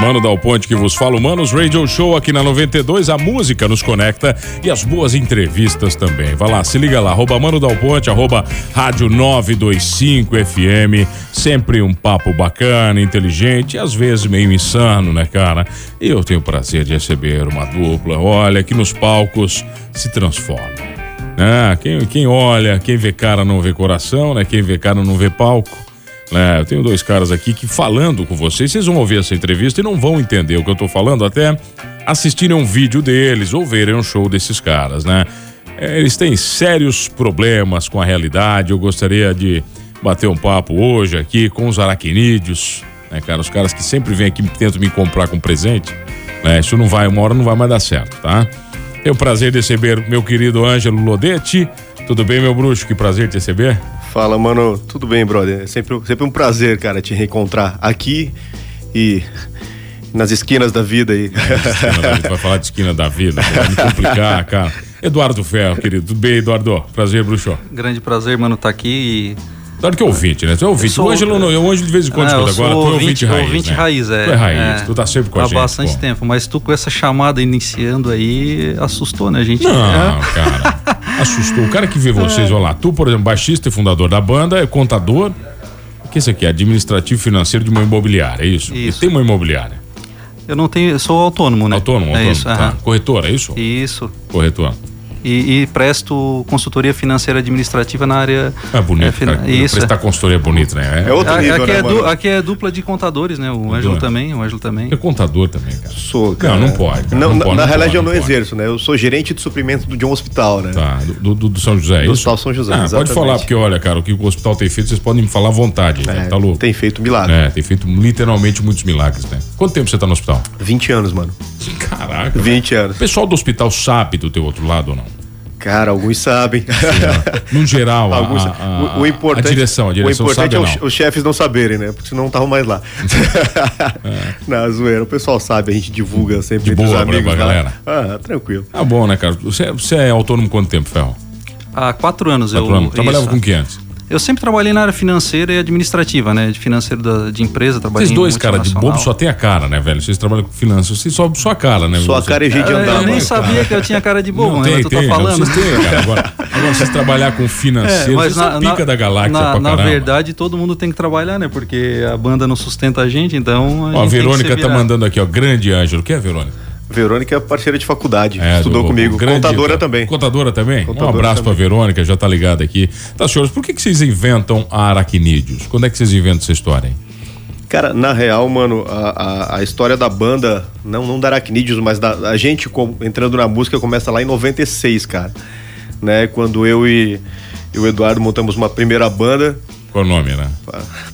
Mano Dal Ponte que vos fala. Manos Radio Show aqui na 92. A música nos conecta e as boas entrevistas também. Vai lá, se liga lá. Arroba Mano Dal Ponte, arroba Rádio 925 FM. Sempre um papo bacana, inteligente e às vezes meio insano, né, cara? E eu tenho o prazer de receber uma dupla. Olha, que nos palcos se transforma. Ah, quem, quem olha, quem vê cara não vê coração, né? Quem vê cara não vê palco. É, eu tenho dois caras aqui que falando com vocês, vocês vão ouvir essa entrevista e não vão entender o que eu tô falando até assistirem um vídeo deles ou verem um show desses caras, né? É, eles têm sérios problemas com a realidade. Eu gostaria de bater um papo hoje aqui com os aracnídeos, né, cara? Os caras que sempre vêm aqui e tentam me comprar com presente. Né? Isso não vai, uma hora não vai mais dar certo, tá? Tenho o prazer de receber meu querido Ângelo Lodetti. Tudo bem, meu bruxo? Que prazer te receber. Fala, mano. Tudo bem, brother? É sempre, sempre um prazer, cara, te reencontrar aqui e nas esquinas da vida aí. A gente vai falar de esquina da vida, vai me complicar, cara. Eduardo Ferro, querido. Tudo bem, Eduardo? Prazer, bruxo. Grande prazer, mano, estar tá aqui e Eduardo que é ouvinte, né? Tu é ouvinte. sou- o Ângelo não, eu Ângelo de vez em quando Ah, eu escuta agora, sou tu é ouvinte raiz. ouvinte né? raiz, é. Tu é raiz, É. tu tá sempre com a há gente. bastante pô. tempo, mas tu com essa chamada iniciando aí assustou, né, gente? Não, É. cara. Assustou. O cara que vê vocês, olha lá. Tu, por exemplo, baixista e fundador da banda, é contador. O que é isso aqui? Administrativo financeiro de uma imobiliária, é isso? Isso. E tem uma imobiliária. Eu não tenho, eu sou autônomo, né? Autônomo, É autônomo. isso, tá. Corretora, é isso? Isso. Corretora. E, e presto consultoria financeira administrativa na área. É bonito, é, fina-. Isso. Prestar consultoria é bonito, né? É outro A- nível, aqui, né, é du- aqui é dupla de contadores, né? O Ângelo também, o Ângelo também. É contador também, cara. Sou, cara. Não, não pode, cara. Não, Não na- pode, na não realidade, pode, eu não não pode. exerço, né? Eu sou gerente de suprimento de um hospital, né? Tá, do, do- do São José, é Do isso? Hospital São José, Ah, pode exatamente. falar, porque olha, cara, o que o hospital tem feito, vocês podem me falar à vontade, né? É, Tá louco? Tem feito milagre. É, tem feito literalmente muitos milagres, né? Quanto tempo você tá no hospital? 20 anos, mano. Caraca. 20 O anos. pessoal do hospital sabe do teu outro lado ou não? Cara, alguns sabem. No geral, Alguns- a, a, o, o importante, a direção, a direção o importante sabe é os, não? os chefes não saberem, né? Porque senão não estavam mais lá. Na zoeira. O pessoal sabe, a gente divulga sempre É. De entre boa os pra- amigos. pra lá. galera. Ah, tranquilo. Ah, bom, né, cara? Você, você é autônomo quanto tempo, Ferro? Há quatro anos Quatro eu. anos. Trabalhava isso. com que antes? Eu sempre trabalhei na área financeira e administrativa, né? De financeiro da, de empresa, trabalhei Vocês em dois, cara, de bobo só tem a cara, né, velho? Vocês trabalham com finanças, vocês só, só a cara, né? Só a Você- cara e jeito de Eu, andar, eu nem mano. sabia que eu tinha cara de bobo, Não, né? tem, tu tá tem, não, falando. vocês têm, cara. Agora, agora vocês trabalhar com financeiro, É, mas vocês são pica da galáxia na, pra na caramba. verdade, todo mundo tem que trabalhar, né? Porque a banda não sustenta a gente, então. Ó, a A, gente tem que Verônica tá mandando aqui, ó, grande Ângelo. Quem é a Verônica? Verônica é parceira de faculdade. É, estudou do- comigo. grande- Contadora também. Contadora também? um Contadora abraço também. pra Verônica, já tá ligada aqui. Tá, senhores, por que, que vocês inventam a aracnídeos? Quando é que vocês inventam essa história, hein? Cara, na real, mano, a, a, a história da banda, não, não da Aracnídeos, mas da, a gente como- entrando na música começa lá em 96, cara. Né? Quando eu e, e o Eduardo montamos uma primeira banda. Qual o nome, né?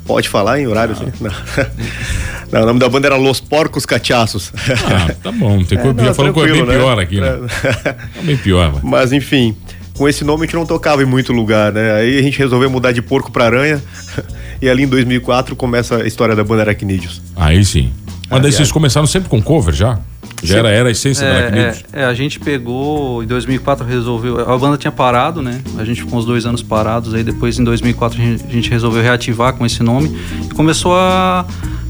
Pode falar em horário, assim? Não. Não, o nome da banda era Los Porcos Cachaços. Ah, tá bom. Tem coisa, É, não, já falou coisa bem né? pior aqui, né? Tá bem pior, mano. Mas enfim, com esse nome a gente não tocava em muito lugar, né? Aí a gente resolveu mudar de porco pra aranha. E ali em 2004 começa a história da banda Aracnídeos. Aí sim. Mas daí vocês começaram sempre com cover já? Já era, era a essência da É, aracnídeos? é, é, a gente pegou, em 2004 resolveu, a banda tinha parado, né? A gente ficou uns dois anos parados, aí depois em 2004 a gente, a gente resolveu reativar com esse nome e começou a,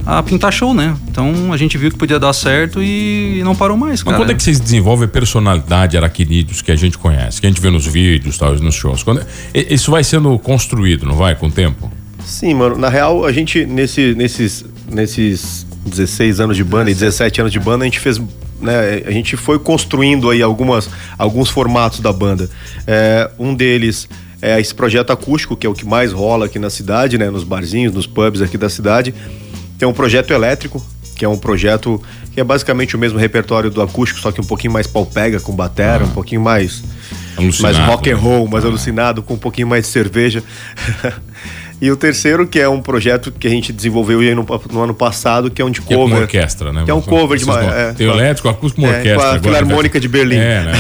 a pintar show, né? Então a gente viu que podia dar certo e não parou mais, Mas cara. quando é que vocês desenvolvem a personalidade aracnídeos que a gente conhece, que a gente vê nos vídeos, tal, nos shows? Quando é- Isso vai sendo construído, não vai, com o tempo? Sim, mano. Na real, a gente, nesse, nesses, nesses 16 anos de banda e 17 anos de banda, a gente fez. Né, a gente foi construindo aí algumas, alguns formatos da banda. É, um deles é esse projeto acústico, que é o que mais rola aqui na cidade, né? Nos barzinhos, nos pubs aqui da cidade. Tem um projeto elétrico, que é um projeto que é basicamente o mesmo repertório do acústico, só que um pouquinho mais palpega com batera, um pouquinho mais Alucinado, mais rock and né? roll, mais alucinado, com um pouquinho mais de cerveja. e o terceiro, que é um projeto que a gente desenvolveu aí no, no ano passado, que é um de Que é cover. orquestra, né? Que é um cover de uma- é, Tem elétrico, acústico com é, orquestra. com a agora, Filarmônica né? de Berlim. É, né?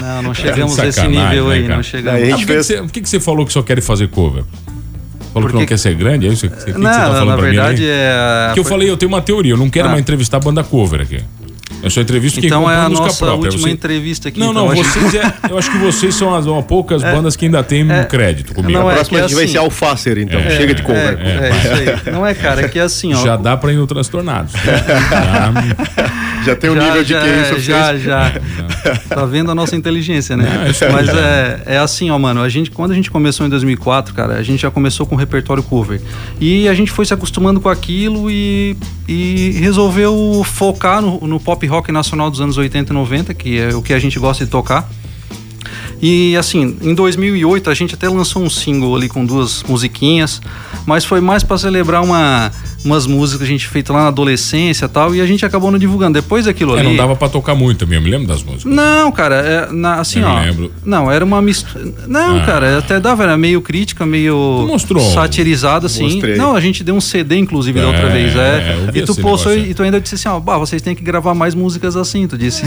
Não, não chegamos a esse nível né, aí, cara? não chegamos. Daí a Ah, gente fez- você, por que, que você falou que só quer fazer cover? Falou que não Porque- quer ser grande? É isso que, que, que não, você tá falando na pra verdade mim? aí? é. Que eu falei, eu tenho uma teoria, eu não quero Ah. mais entrevistar banda cover aqui. Eu só entrevisto quem Então é a nossa própria. última Você- entrevista aqui. Não, então, não, vocês é, eu acho que vocês são as uma, poucas bandas que ainda têm crédito comigo. Não, A é próxima que a gente vai assim- ser Alfacer, então. É, Chega de cover. É, é, isso aí. Não é, cara, é que assim, ó. Já dá pra ir no Transtornados. Já- Já tem um já, nível de já, QI é, suficiente. já, já. Tá vendo a nossa inteligência, né? Não, isso Mas já. é, é assim, ó, mano. A gente, quando a gente começou em 2004, cara, a gente já começou com repertório cover. E a gente foi se acostumando com aquilo e, e resolveu focar no, no pop rock nacional dos anos 80 e 90, que é o que a gente gosta de tocar. E assim, em 2008 a gente até lançou um single ali com duas musiquinhas, mas foi mais para celebrar uma, umas músicas que a gente fez lá na adolescência e tal, e a gente acabou não divulgando. Depois daquilo É, ali. não dava pra tocar muito também, eu me lembro das músicas. Não, cara, é, na- assim, Eu ó. me lembro. Não, era uma mistura. Não, Ah. cara, até dava, era meio crítica, meio mostrou. satirizada, assim. Mostrei. Não, a gente deu um CD, inclusive, da outra É, vez. É. vi e tu postou e tu ainda disse assim, ó, bah, vocês têm que gravar mais músicas assim, tu disse.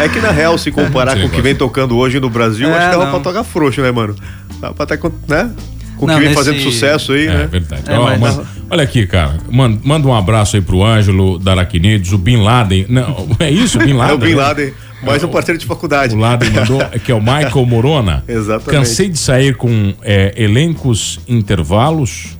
É que na real, se comparar com o que vem tocando hoje no Brasil, É, acho que dava não. pra tocar frouxo, né, mano? Dava pra estar com, né? Com o Não, que vem nesse- fazendo sucesso aí, É, né? verdade. É, mas- olha aqui, cara. Manda, manda um abraço aí pro Ângelo, da Aracnídeos, o Bin Laden. Não, é isso, Bin Laden. É o Bin né? Laden, mais um parceiro de faculdade. O Laden mandou, que é o Michael Morona. Exatamente. Cansei de sair com é, elencos intervalos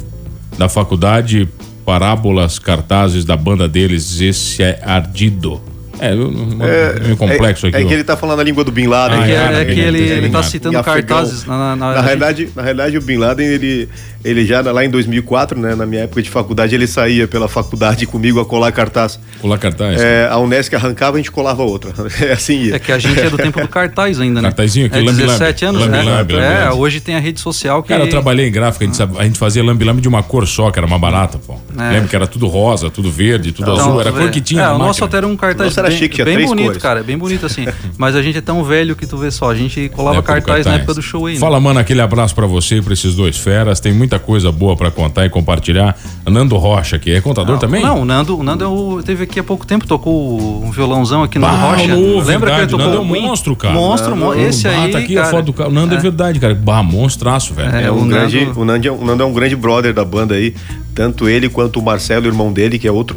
da faculdade, parábolas, cartazes da banda deles, esse é ardido. É, eu- eu- meio complexo é, aqui. É que ele tá falando a língua do Bin Laden. Ah, É que, é, é, é, que é, ele, é, ele tá é, citando cartazes na, na, Na realidade, na realidade, o Bin Laden, ele, ele já lá em 2004, né, na minha época de faculdade, ele saía pela faculdade comigo a colar cartaz. Colar cartaz. É, a Unesc arrancava, a gente colava outra. É assim ia. É que a gente é do tempo do cartaz ainda, né? Cartazinho, que é lambe-lambe. 17 anos, né? Lambe-lambe, é, hoje tem a rede social que... Cara, eu trabalhei em gráfica, a gente, sabe- a gente fazia lambe-lambe de uma cor só, que era uma barata, pô. É. Lembra que era tudo rosa, tudo verde, tudo Então, azul, era a cor que tinha É, na o nosso até era um cartaz Nosso era bem, chique, bem bonito, cores. cara, bem bonito assim. Mas a gente é tão velho que tu vê só, a gente colava do cartaz, na época do show aí. né? Fala, mano, aquele abraço pra você e pra esses dois feras. Tem muita coisa boa pra contar e compartilhar. Nando Rocha, que é contador Não, também? Não, o Nando, o Nando é o- teve aqui há pouco tempo, tocou um violãozão aqui no Bah, Rocha. Lu, Lembra verdade, que ele o Nando tocou é um monstro, cara. Monstro, mon- esse bah, aí, tá aqui cara, a foto do cara. O Nando é, é. verdade, cara. Bah, monstraço, velho. É, É o um Nando- grande, o, Nando é, o Nando é um grande brother da banda aí. Tanto ele quanto o Marcelo, irmão dele, que é outro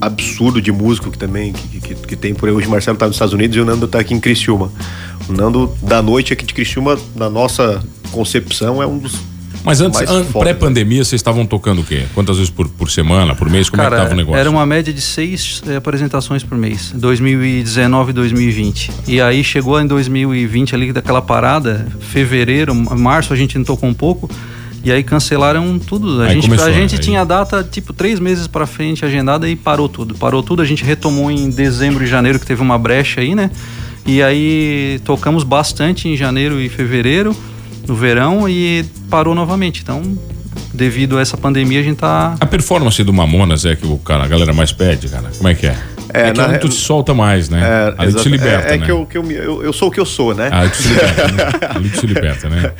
absurdo de músico que também que, que, que tem por aí. Hoje o Marcelo tá nos Estados Unidos e o Nando tá aqui em Criciúma. O Nando da noite aqui de Criciúma, na nossa concepção, é um dos. Mas antes, an- foda. pré-pandemia, vocês estavam tocando o quê? Quantas vezes por, por semana, por mês? Como é que Cara, tava o negócio? era uma média de seis eh, apresentações por mês, 2019 e 2020. E aí chegou em 2020 ali daquela parada, fevereiro, março a gente não tocou um pouco. E aí cancelaram tudo. A Aí gente, começou, a gente aí- tinha data tipo três meses pra frente agendada e parou tudo. Parou tudo. A gente retomou em dezembro e janeiro que teve uma brecha aí, né? E aí tocamos bastante em janeiro e fevereiro, no verão, e parou novamente. Então, devido a essa pandemia, a gente tá A performance do Mamonas é que o cara, a galera mais pede, cara. Como é que é? É, É, que na tu te solta mais, né? É, Ali se exato. liberta, é, é né? que, eu, que eu, eu, eu sou o que eu sou, né? Ali tu se liberta, né? Ali tu se liberta, né?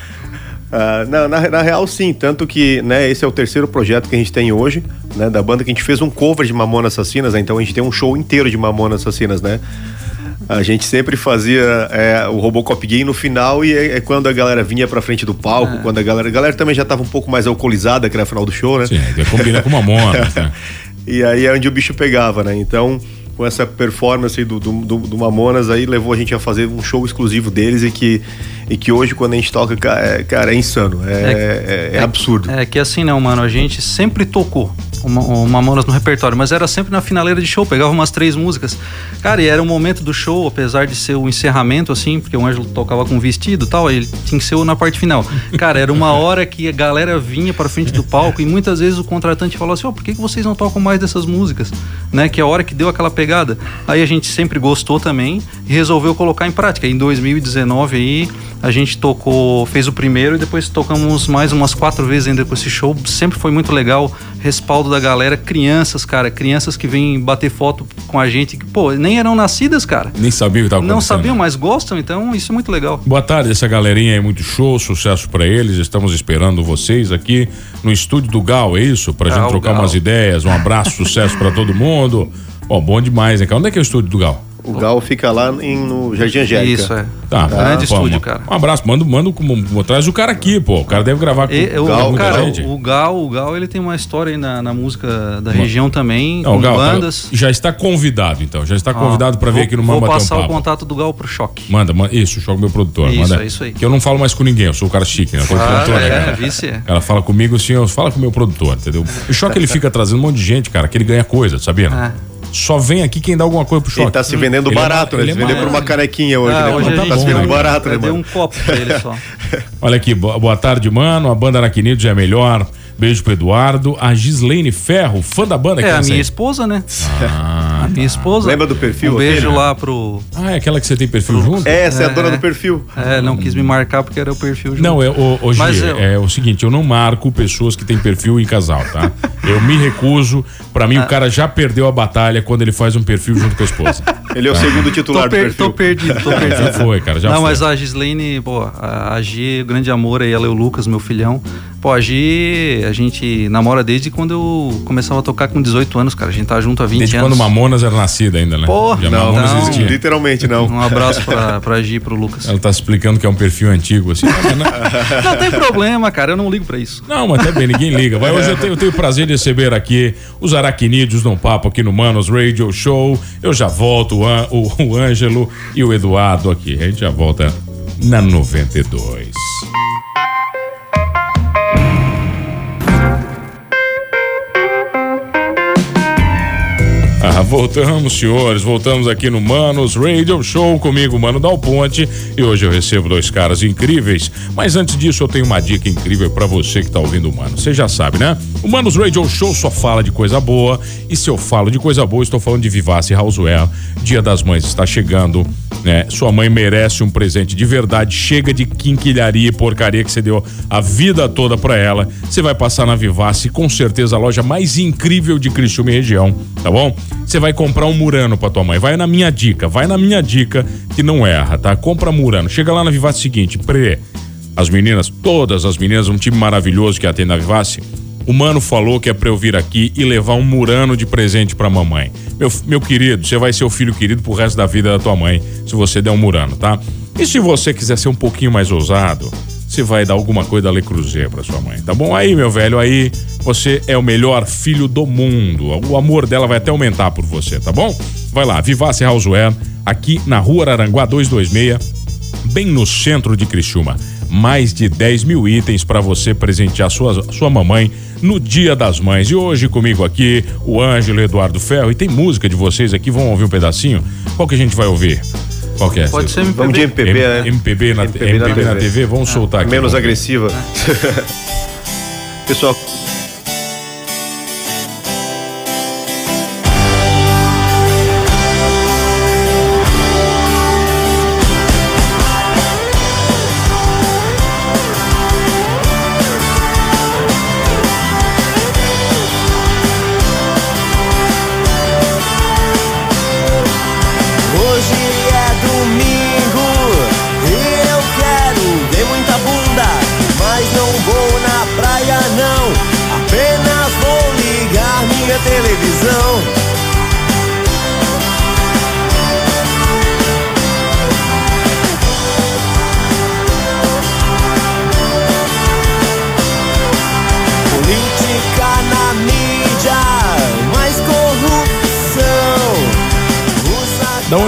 Ah, não, na, na real, sim. Tanto que né, esse é o terceiro projeto que a gente tem hoje, né? Da banda que a gente fez um cover de Mamonas Assassinas, né? Então a gente tem um show inteiro de Mamonas Assassinas, né? A gente sempre fazia é, o Robocop Gay no final e é, é quando a galera vinha pra frente do palco, quando a galera... A galera também já tava um pouco mais alcoolizada, que era final do show, né? Sim, aí combina com Mamonas, né? E aí é onde o bicho pegava, né? Então, com essa performance aí do, do, do, do Mamonas aí, levou a gente a fazer um show exclusivo deles e que, e que hoje, quando a gente toca, ca- é, cara, é insano. É, é, é absurdo. É que assim, não, mano, a gente sempre tocou o Ma- o Mamonas no repertório, mas era sempre na finaleira de show, pegava umas três músicas. Cara, e era o momento do show, apesar de ser o encerramento, assim, porque o Ângelo tocava com vestido e tal, ele tinha que ser na parte final. Cara, era uma hora que a galera vinha pra frente do palco e muitas vezes o contratante falou assim: ó, por que, que vocês não tocam mais dessas músicas? Né? Que é a hora que deu aquela pegada. Aí a gente sempre gostou também e resolveu colocar em prática. Em 2019 aí, a gente tocou, fez o primeiro e depois tocamos mais umas quatro vezes ainda com esse show. Sempre foi muito legal respaldo da galera, crianças, cara, crianças que vêm bater foto com a gente, que, pô, nem eram nascidas, cara. Nem sabiam o que acontecendo. Não sabiam, mas gostam, então isso é muito legal. Boa tarde, essa galerinha aí, muito show, sucesso para eles. Estamos esperando vocês aqui no estúdio do Gal, é isso? Pra Gal, gente trocar Gal. umas ideias. Um abraço, sucesso para todo mundo. Ó, bom demais, né, cara? Onde é que é o estúdio do Gal? O Gal fica lá em, no Jardim Angélica. Isso, é. Tá, Grande pô, estúdio, cara. Um abraço, manda, manda, como- traz o cara aqui, pô. O cara deve gravar com, E, o, com Gal, muita cara, gente. o, o Gal, o Gal, ele tem uma história aí na, na música da região também, Não, com o Gal, bandas. já está convidado, então. Já está convidado para vir Vou- aqui no Vou Mamba passar um o contato do Gal pro choque. Manda, manda, isso, choque meu produtor. Isso, manda. é isso aí. Que eu não falo mais com ninguém, eu sou o cara chique, né? Eu o Ah, produtor, né, é, cara? vice é. Ela fala comigo assim, eu fala com o meu produtor, entendeu? O choque ele fica trazendo um monte de gente, cara, que ele ganha coisa, sabia? né? Ah. Só vem aqui quem dá alguma coisa pro choque. Ele tá se vendendo Ele é barato, ma- né? ele Se é vendeu ma- por uma canequinha hoje, Ah, né? hoje tá gente se vendendo barato, né, eu dei mano? um copo pra ele só. Olha aqui, bo- boa tarde, mano. A banda Araquinidos é a melhor. Beijo pro Eduardo. A Gislaine Ferro, fã da banda. É que a minha aí? esposa, né? Ah, A minha esposa. Lembra do perfil Um beijo aquele? lá pro. Ah, é aquela que você tem perfil junto? Essa é a dona É. do perfil. É, não quis me marcar porque era o perfil junto. Não, é, o, Mas eu- é o seguinte, eu não marco pessoas que têm perfil em casal, tá? Eu me recuso. Pra Ah. mim, o cara já perdeu a batalha quando ele faz um perfil junto com a esposa. Ele é o segundo Tô, titular do per- perfil. tô perdido, tô perdido. Já foi, cara, já não, foi. mas a Gislaine, pô, a, Gi, o grande amor aí, ela e o Lucas, meu filhão. Pô, a Gi, a gente namora desde quando eu começava a tocar com 18 anos, cara. A gente tá junto há 20 Desde anos. quando Mamonas era nascida ainda, né? Porra, Já Não, Mamonas não. existia. literalmente não. Um abraço pra, pra Gi e pro Lucas. Ela tá explicando que é um perfil antigo, assim. Não, não, Não tem problema, cara, eu não ligo pra isso. Não, mas tá bem, ninguém liga. Vai, hoje eu tenho, eu tenho o prazer de receber aqui os aracnídeos no papo aqui no Manos Radio Show. Eu já volto, o, o Ângelo e o Eduardo aqui. A gente já volta na 92. Voltamos, senhores. Voltamos aqui no Manos Radio Show comigo, Mano Dal Ponte. E hoje eu recebo dois caras incríveis. Mas antes disso, eu tenho uma dica incrível pra você que tá ouvindo o Mano. Você já sabe, né? O Manos Radio Show só fala de coisa boa. E se eu falo de coisa boa, estou falando de Vivace Houseware. Dia das Mães está chegando, né? Sua mãe merece um presente de verdade. Chega de quinquilharia e porcaria que você deu a vida toda pra ela. Você vai passar na Vivace, com certeza a loja mais incrível de Criciúma e região, tá bom? Você vai comprar um Murano pra tua mãe. Vai na minha dica, vai na minha dica que não erra, tá? Compra Murano. Chega lá na Vivace seguinte, pre. As meninas, todas as meninas, um time maravilhoso que atende na Vivace. O mano falou que é pra eu vir aqui e levar um Murano de presente pra mamãe. Meu, meu querido, você vai ser o filho querido pro resto da vida da tua mãe, se você der um Murano, tá? E se você quiser ser um pouquinho mais ousado, você vai dar alguma coisa da Le Cruzeiro pra sua mãe, tá bom? Aí, meu velho, aí você é o melhor filho do mundo. O amor dela vai até aumentar por você, tá bom? Vai lá, Vivace Houseware, aqui na Rua Aranguá 226, bem no centro de Criciúma. Mais de 10 mil itens para você presentear sua, sua mamãe no Dia das Mães. E hoje comigo aqui, o Ângelo Eduardo Ferro. E tem música de vocês aqui, vamos ouvir um pedacinho? Qual que a gente vai ouvir? Qual que é? Pode ser Vamos de MPB. MPB, M- né? MPB, na, MPB MPB na na TV. TV, vamos soltar aqui. Menos agressiva. Pessoal,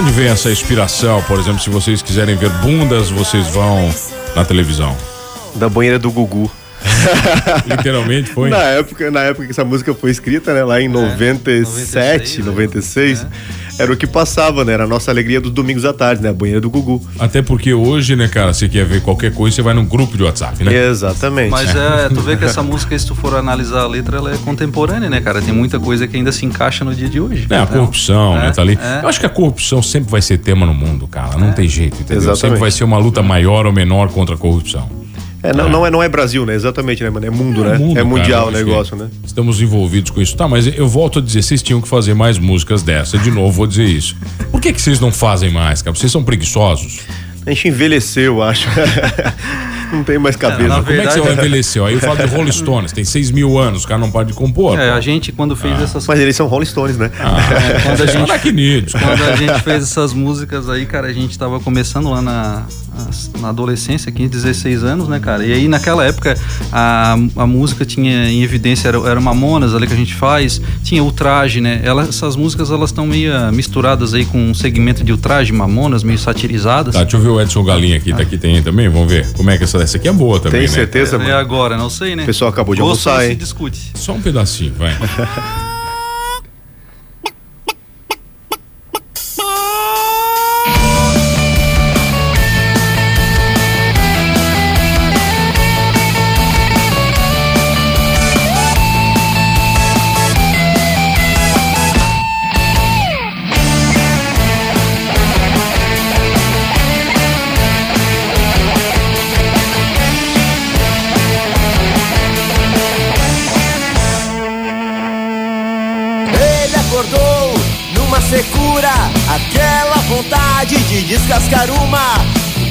onde vem essa inspiração? Por exemplo, se vocês quiserem ver bundas, vocês vão na televisão. da banheira do Gugu. Literalmente foi. Na época, na época que essa música foi escrita, né? Lá em 97, 96, 96, né? Era o que passava, né? Era a nossa alegria dos domingos à tarde, né? A banheira do Gugu. Até porque hoje, né, cara, você quer ver qualquer coisa, você vai num grupo de WhatsApp, né? Exatamente. Mas é, tu vê que essa música, se tu for analisar a letra, ela é contemporânea, né, cara? Tem muita coisa que ainda se encaixa no dia de hoje. É, a Então, corrupção, né, é, tá ali. é. Eu acho que a corrupção sempre vai ser tema no mundo, cara. Não tem jeito, entendeu? Exatamente. Sempre vai ser uma luta maior ou menor contra a corrupção. É, não, não é, não é Brasil, né? Exatamente, né, mano? É mundo, né? mundo, é mundial cara, o que negócio, né? Estamos envolvidos com isso. Tá, mas eu volto a dizer, vocês tinham que fazer mais músicas dessa. De novo, vou dizer isso. Por que, que vocês não fazem mais, cara? Vocês são preguiçosos. A gente envelheceu, acho. não tem mais cabeça. na Como é que você verdade- envelheceu? Aí eu falo de Rolling Stones, tem 6 mil anos, o cara não pode compor. É, pô. a gente quando fez essas Mas eles são Rolling Stones, né? é, quando a São gente. Quando a gente fez essas músicas aí, cara, a gente tava começando lá na, na adolescência, 15, 16 anos, né, cara? E aí naquela época a, a música tinha em evidência, era, era Mamonas ali que a gente faz, tinha Ultraje, né? Ela, essas músicas elas estão meio misturadas aí com um segmento de Ultraje, Mamonas, meio satirizadas. Tá, deixa eu ver o Edson Galinha aqui, tá aqui tem também, vamos ver. Como é que essa, essa aqui é boa também, Tem né? certeza, É mano? agora, não sei, né? O pessoal acabou de Gosto almoçar, hein? discute. Só um pedacinho, vai. uma.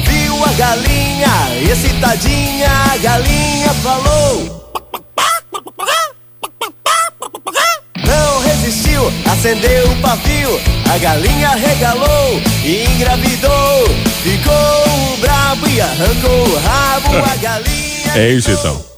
Viu a galinha, excitadinha, a galinha falou. Não resistiu, acendeu o pavio, a galinha regalou e engravidou. Ficou brabo e arrancou o rabo, a galinha. É isso então.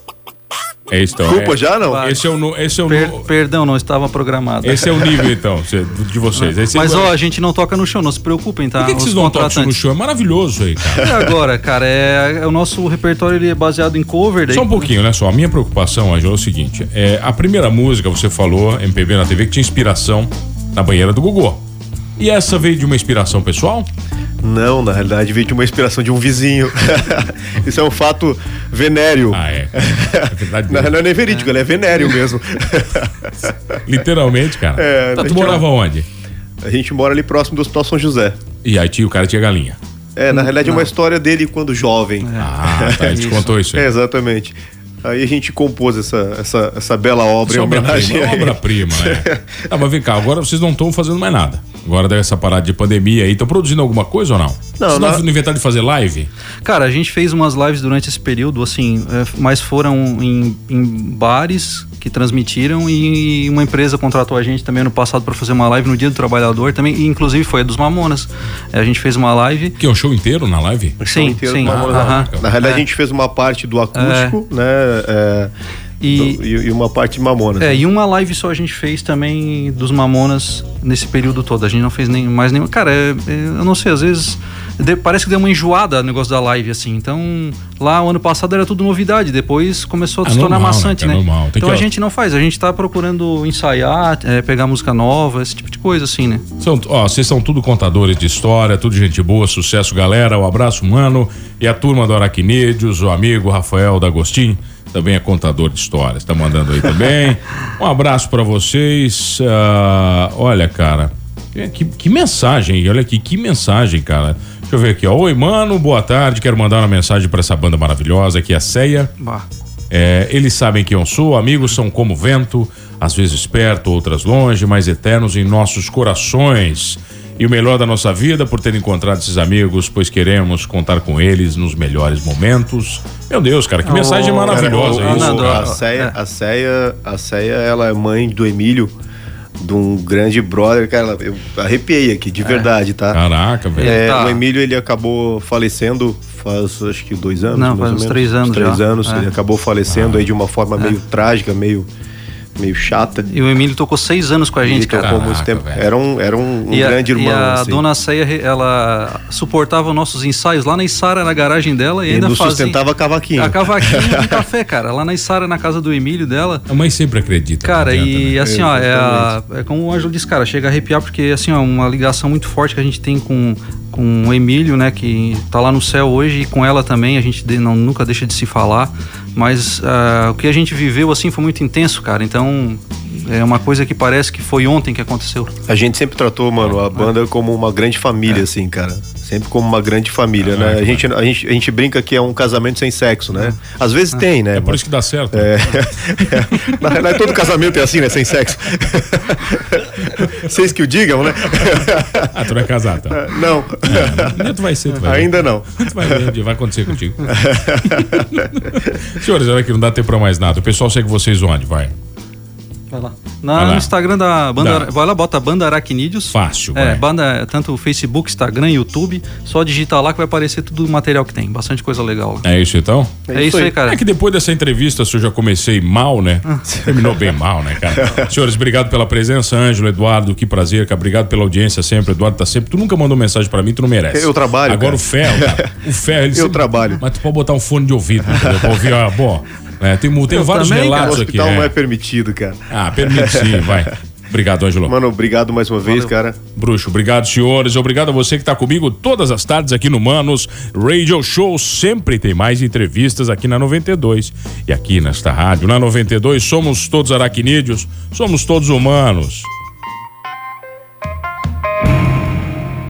É isso então. Desculpa é, já, não? Esse é o, esse é o, Per- perdão, não estava programado. esse é o nível então de vocês. Esse é Mas o- ó, a gente não toca no show, não se preocupem, tá? Por que, que vocês não tocam no show? É maravilhoso aí, cara. E agora, cara, é, é o nosso repertório ele é baseado em cover. Daí, Só um pouquinho, né? Só a minha preocupação, Ângelo, é o seguinte: é, a primeira música, você falou, MPB na TV, que tinha inspiração na banheira do Gugu. E essa veio de uma inspiração pessoal? Não, na realidade veio de uma inspiração de um vizinho. Isso é um fato venéreo. Ah, é. É verdade. Não, não é nem verídico, ele é venéreo mesmo. Literalmente, cara. É, tá, a tu gente morava onde? A gente mora ali próximo do Hospital São José. E aí tinha, o cara tinha galinha. É, na realidade é uma história dele quando jovem. Ah, tá. Ele te contou isso aí. É, exatamente. Aí a gente compôs essa, essa, essa bela obra é em homenagem obra-prima, é obra-prima, né? Ah, mas vem cá, agora vocês não estão fazendo mais nada. Agora dessa parada de pandemia aí, estão produzindo alguma coisa ou não? Não, vocês na- não inventaram de fazer live? Cara, a gente fez umas lives durante esse período, assim, é, mas foram em, em bares que transmitiram e uma empresa contratou a gente também no passado para fazer uma live no Dia do Trabalhador também, e inclusive foi a dos Mamonas. É, a gente fez uma live. Que é um show inteiro na live? show Sim, inteiro sim. Mamonas aham. Na realidade É. a gente fez uma parte do acústico, né? é, E- do- e, e uma parte de Mamonas. É, e uma live só a gente fez também dos Mamonas nesse período todo. A gente não fez nem, mais nenhuma. Cara, é- é, eu não sei, às vezes de- parece que deu uma enjoada o negócio da live, assim. Então, lá o ano passado era tudo novidade, depois começou a Ah, se tornar normal, né, maçante, né? normal. Tem Então que- a gente não faz, a gente tá procurando ensaiar, é, pegar música nova, esse tipo de coisa, assim, né? São, ó, vocês são tudo contadores de história, tudo gente boa, sucesso, galera. Um abraço, mano. E a turma do Araquinídeos, o amigo Rafael D'Agostin, também é contador de histórias, tá mandando aí também. um abraço pra vocês. Ah, olha, cara, que, que mensagem, olha aqui, que mensagem, cara. Deixa eu ver aqui, ó. Oi, mano, boa tarde. Quero mandar uma mensagem pra essa banda maravilhosa aqui, a Ceia. Bah. É, eles sabem quem eu sou, amigos são como vento, às vezes perto, outras longe, mas eternos em nossos corações. E o melhor da nossa vida por ter encontrado esses amigos, pois queremos contar com eles nos melhores momentos. Meu Deus, cara, que mensagem Oh, maravilhosa cara, isso. Nando, a ó, Ceia, a Ceia, a Ceia, ela é mãe do Emílio, de um grande brother, cara, eu arrepiei aqui, de verdade, tá? Caraca, velho. É, Tá. O Emílio, ele acabou falecendo faz, acho que dois anos, Não, mais faz ou uns menos. três anos Uns três já. anos, É. ele acabou falecendo aí de uma forma meio trágica, meio, meio chata. E o Emílio tocou seis anos com a gente, Ele cara. tocou muito Caraca, tempo. velho. Era um, era um, um e a, grande irmão, e a assim. dona Ceia, ela suportava nossos ensaios lá na Isara, na garagem dela, e Ele ainda nos fazia... sustentava cavaquinho. A cavaquinho de café, cara. Lá na Isara, na casa do Emílio dela. A mãe sempre acredita. Cara, não e adianta, né? assim, ó, é, a- é como o Ângelo disse, cara, chega a arrepiar, porque assim, ó, uma ligação muito forte que a gente tem com, com o Emílio, né, que tá lá no céu hoje, e com ela também, a gente não, nunca deixa de se falar, mas ah, o que a gente viveu, assim, foi muito intenso, cara, então É uma coisa que parece que foi ontem que aconteceu. A gente sempre tratou, mano, a banda como uma grande família, assim, cara. Sempre como uma grande família, né? A gente, a, gente, a gente brinca que é um casamento sem sexo, né? Às vezes tem, né? É por isso que dá certo. É. Na realidade, todo casamento é assim, né? Sem sexo. Vocês que o digam, né? Ah, tu vai casar, tá? Não. É, tu vai ser, tu vai ver. Ainda não. Tu vai ver, onde vai acontecer contigo. Senhores, olha que não dá tempo pra mais nada. O pessoal segue vocês onde? Vai. Vai lá. Vai Na, lá. no Instagram da banda. Dá. Vai lá, bota banda Aracnídeos. Fácil, É, vai. banda, tanto Facebook, Instagram, YouTube. Só digitar lá que vai aparecer tudo o material que tem. Bastante coisa legal. lá. É isso então? É, isso aí, cara. É que depois dessa entrevista, se eu já comecei mal, né? Terminou bem mal, né, cara? Senhores, obrigado pela presença, Ângelo, Eduardo, que prazer, cara. Obrigado pela audiência sempre. Eduardo tá sempre. Tu nunca mandou mensagem pra mim, tu não merece. Eu trabalho, Agora cara. o ferro, cara. O ferro, ele Eu sempre- trabalho. Mas tu pode botar um fone de ouvido, entendeu? Pra ouvir a bom. É, tem tem Eu vários também, cara. O relatos aqui. hospital não é É. permitido, cara. Ah, permite sim, vai. Obrigado, Ângelo. Mano, obrigado mais uma vez, cara. Bruxo, obrigado, senhores. Obrigado a você que está comigo todas as tardes aqui no Manos Radio Show. Sempre tem mais entrevistas aqui na 92. E aqui nesta rádio, na 92, somos todos aracnídeos, somos todos humanos.